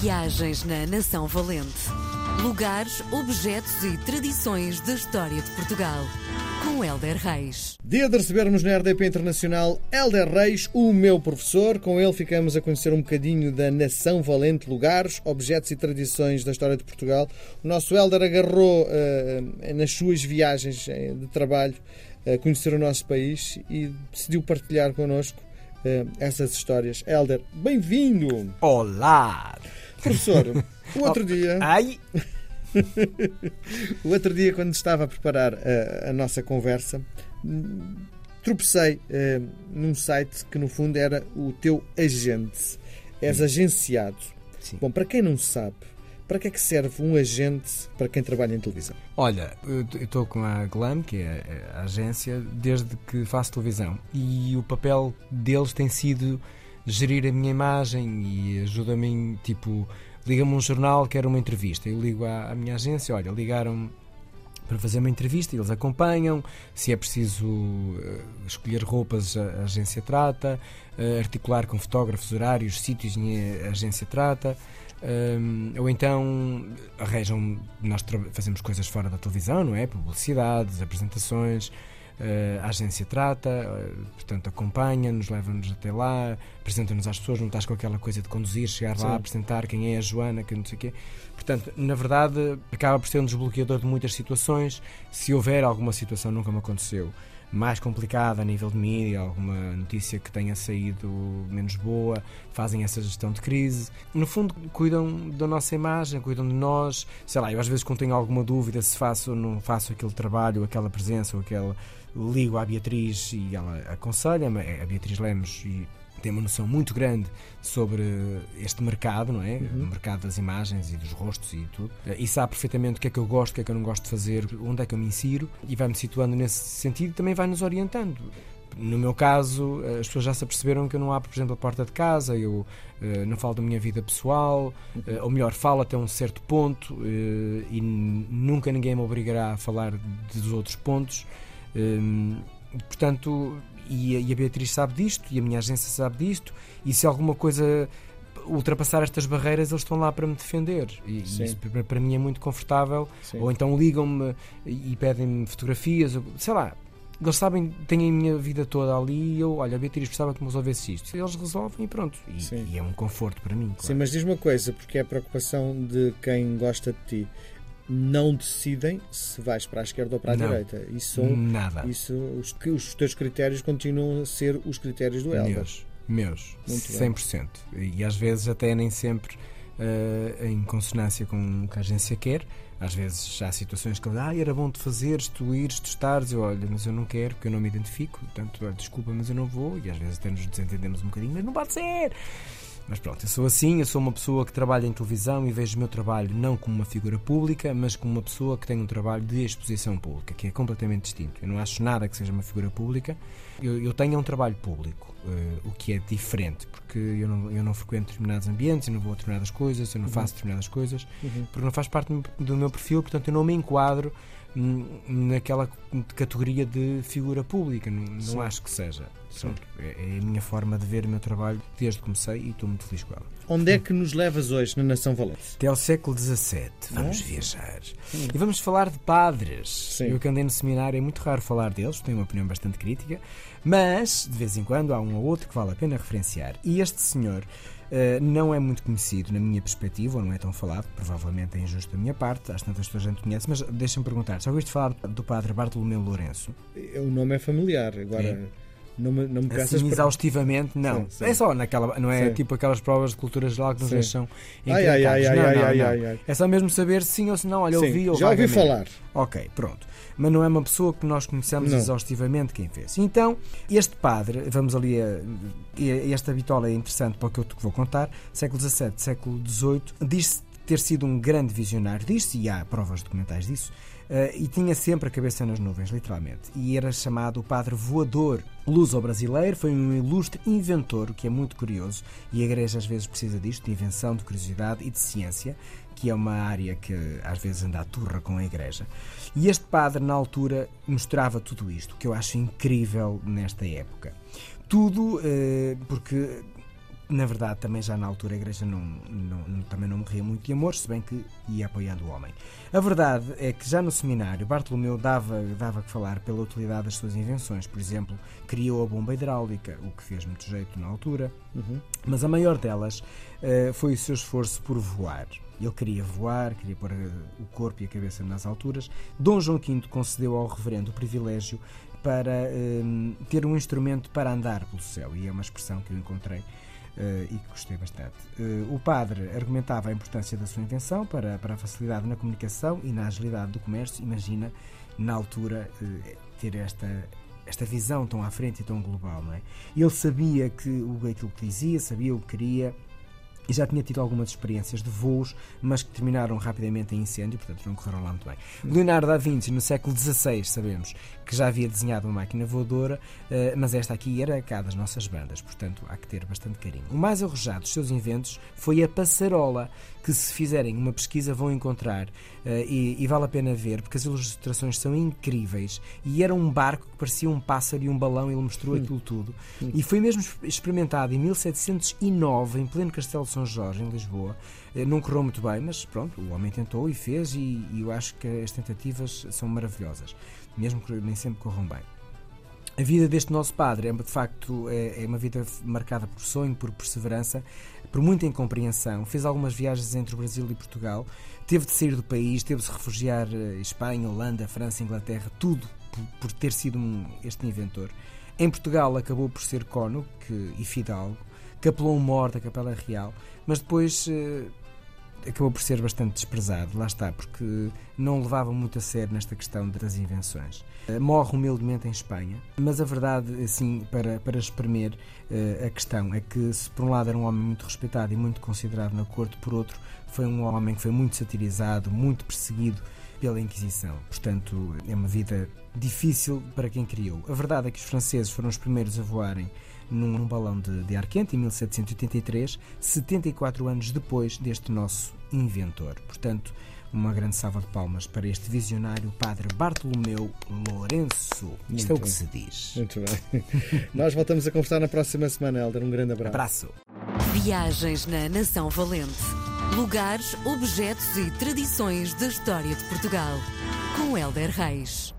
Viagens na Nação Valente. Lugares, objetos e tradições da história de Portugal. Com Helder Reis. Dia de recebermos na RDP Internacional Helder Reis, o meu professor. Com ele ficamos a conhecer um bocadinho da Nação Valente, lugares, objetos e tradições da história de Portugal. O nosso Helder agarrou uh, nas suas viagens eh, de trabalho a uh, conhecer o nosso país e decidiu partilhar connosco uh, essas histórias. Helder, bem-vindo! Olá! Professor, o outro dia. Ai! o outro dia, quando estava a preparar a, a nossa conversa, tropecei uh, num site que, no fundo, era o teu agente. És agenciado. Sim. Bom, para quem não sabe, para que é que serve um agente para quem trabalha em televisão? Olha, eu estou com a Glam, que é a agência, desde que faço televisão. E o papel deles tem sido gerir a minha imagem e ajuda-me, tipo, liga-me um jornal, quer uma entrevista. Eu ligo à, à minha agência, olha, ligaram para fazer uma entrevista, eles acompanham. Se é preciso uh, escolher roupas, a, a agência trata. Uh, articular com fotógrafos, horários, sítios, a agência trata. Um, ou então arranjam, nós fazemos coisas fora da televisão, não é? Publicidades, apresentações. Uh, a agência trata, uh, portanto acompanha-nos, leva-nos até lá, apresenta-nos às pessoas, não estás com aquela coisa de conduzir, chegar Sim. lá, apresentar quem é a Joana, que não sei o quê. Portanto, na verdade, acaba por ser um desbloqueador de muitas situações. Se houver alguma situação, nunca me aconteceu, mais complicada a nível de mídia, alguma notícia que tenha saído menos boa, fazem essa gestão de crise. No fundo, cuidam da nossa imagem, cuidam de nós. Sei lá, eu às vezes quando tenho alguma dúvida se faço ou não faço aquele trabalho, aquela presença ou aquela. Ligo à Beatriz e ela aconselha-me, é a Beatriz Lemos, e tem uma noção muito grande sobre este mercado, não é? Uhum. O mercado das imagens e dos rostos e tudo. E sabe perfeitamente o que é que eu gosto, o que é que eu não gosto de fazer, onde é que eu me insiro e vai-me situando nesse sentido e também vai nos orientando. No meu caso, as pessoas já se aperceberam que eu não abro, por exemplo, a porta de casa, eu uh, não falo da minha vida pessoal, uh, ou melhor, falo até um certo ponto uh, e nunca ninguém me obrigará a falar dos outros pontos. Portanto, e a, e a Beatriz sabe disto, e a minha agência sabe disto, e se alguma coisa ultrapassar estas barreiras, eles estão lá para me defender. E Sim. isso para, para, mim é muito confortável. Sim. Ou então ligam-me e pedem-me fotografias, sei lá. Eles sabem, têm a minha vida toda ali e eu, olha, a Beatriz precisava que me resolvesse isto. Eles resolvem e pronto. E, e é um conforto para mim. Claro. Sim, mas diz uma coisa, porque é a preocupação de quem gosta de ti não decidem se vais para a esquerda ou para a não, direita. Isso nada. Isso, os, os teus critérios continuam a ser os critérios do Elder. Meus, meus Muito 100%. Bem. E às vezes até nem sempre uh, em consonância com o que a agência quer. Às vezes há situações que ah, era bom de fazeres, tu ires, tu estares, eu olho, mas eu não quero, porque eu não me identifico, portanto, olha, desculpa, mas eu não vou, e às vezes até nos desentendemos um bocadinho, mas não pode ser! Mas pronto, eu sou assim, eu sou uma pessoa que trabalha em televisão e vejo o meu trabalho não como uma figura pública, mas como uma pessoa que tem um trabalho de exposição pública, que é completamente distinto. Eu não acho nada que seja uma figura pública. Eu, eu tenho um trabalho público, uh, o que é diferente, porque eu não, eu não frequento determinados ambientes, eu não vou a determinadas coisas, eu não uhum. faço determinadas coisas, uhum. porque não faz parte do meu perfil, portanto eu não me enquadro naquela categoria de figura pública. Não, não acho que seja. É, é, a minha forma de ver o meu trabalho desde que comecei e estou muito feliz com ela. Onde é que nos levas hoje na Nação Valente? Até ao século XVII. Vamos viajar. Sim. E vamos falar de padres. Sim. Eu que andei no seminário é muito raro falar deles, tenho uma opinião bastante crítica, mas de vez em quando há um ou outro que vale a pena referenciar. E este senhor Uh, não é muito conhecido na minha perspectiva, ou não é tão falado, provavelmente é injusto da minha parte, às tantas pessoas a gente conhece, mas deixa-me perguntar, já ouviste falar do padre Bartolomeu Lourenço? O nome é familiar, agora... É. Não me, não me assim, exaustivamente, não. Sim, sim. É só naquela, não é sim. tipo aquelas provas de cultura geral que nos deixam ai, ai, ai, não, não, ai, ai, ai, É só mesmo saber sim ou se não. Olha, ouvi ou Já ouvi falar. Ok, pronto. Mas não é uma pessoa que nós conhecemos exaustivamente quem fez. Então, este padre, vamos ali a. Esta bitola é interessante para o que eu te vou contar. Século XVII, século XVIII, diz-se ter sido um grande visionário, diz-se, e há provas documentais disso, Uh, e tinha sempre a cabeça nas nuvens, literalmente. E era chamado o Padre Voador Luso-Brasileiro. Foi um ilustre inventor, o que é muito curioso, e a Igreja às vezes precisa disto, de invenção, de curiosidade e de ciência, que é uma área que às vezes anda à turra com a Igreja. E este padre, na altura, mostrava tudo isto, que eu acho incrível nesta época. Tudo uh, porque na verdade, também já na altura a Igreja não, não, também não morria muito de amor, se bem que ia apoiando o homem. A verdade é que já no seminário Bartolomeu dava, dava que falar pela utilidade das suas invenções. Por exemplo, criou a bomba hidráulica, o que fez muito jeito na altura, uhum. mas a maior delas uh, foi o seu esforço por voar. Ele queria voar, queria pôr eh, o corpo e a cabeça nas alturas. Dom João V concedeu ao reverendo o privilégio para um, ter um instrumento para andar pelo céu, e é uma expressão que eu encontrei Uh, e que gostei bastante. Uh, o padre argumentava a importância da sua invenção para, para a facilidade na comunicação e na agilidade do comércio. Imagina, na altura, uh, ter esta, esta visão tão à frente e tão global. Não é? Ele sabia que o, aquilo que dizia, sabia o que queria e já tinha tido algumas experiências de voos, mas que terminaram rapidamente em incêndio, portanto não correram lá muito bem. Leonardo da Vinci, no século XVI, sabemos que já havia desenhado uma máquina voadora, eh, mas esta aqui era cá das nossas bandas, portanto há que ter bastante carinho. O mais arrojado dos seus inventos foi a passarola, que se fizerem uma pesquisa vão encontrar eh, e, e vale a pena ver, porque as ilustrações são incríveis. E era um barco que parecia um pássaro e um balão, ele mostrou aquilo tudo. E foi mesmo experimentado em 1709, em pleno Castelo São Jorge, em Lisboa. Eh, não correu muito bem, mas pronto, o homem tentou e fez, e, e eu acho que as tentativas são maravilhosas mesmo que nem sempre corram bem. A vida deste nosso padre é, de facto, é, é, uma vida marcada por sonho, por perseverança, por muita incompreensão. Fez algumas viagens entre o Brasil e Portugal, teve de sair do país, teve de se refugiar em eh, Espanha, Holanda, França, Inglaterra, tudo por, ter sido um, este inventor. Em Portugal acabou por ser que, e fidalgo, capelou mor da Capela Real, mas depois eh, acabou por ser bastante desprezado, lá está, porque não levava muito a sério nesta questão das invenções. Eh, morre humildemente em Espanha, mas a verdade, assim, para, para espremer uh, a questão, é que se por um lado era um homem muito respeitado e muito considerado na corte, por outro foi um homem que foi muito satirizado, muito perseguido pela Inquisição. Portanto, é uma vida difícil para quem criou. A verdade é que os franceses foram os primeiros a voarem num, num balão de, de ar quente em 1783, 74 anos depois deste nosso inventor. Portanto, uma grande salva de palmas para este visionário Padre Bartolomeu Lourenço. Muito Isto é o que se diz. Muito bem. Nós voltamos a conversar na próxima semana, Helder. Um grande abraço. Abraço. Viagens na Nação Valente. Lugares, objetos e tradições da história de Portugal. Com Helder Reis.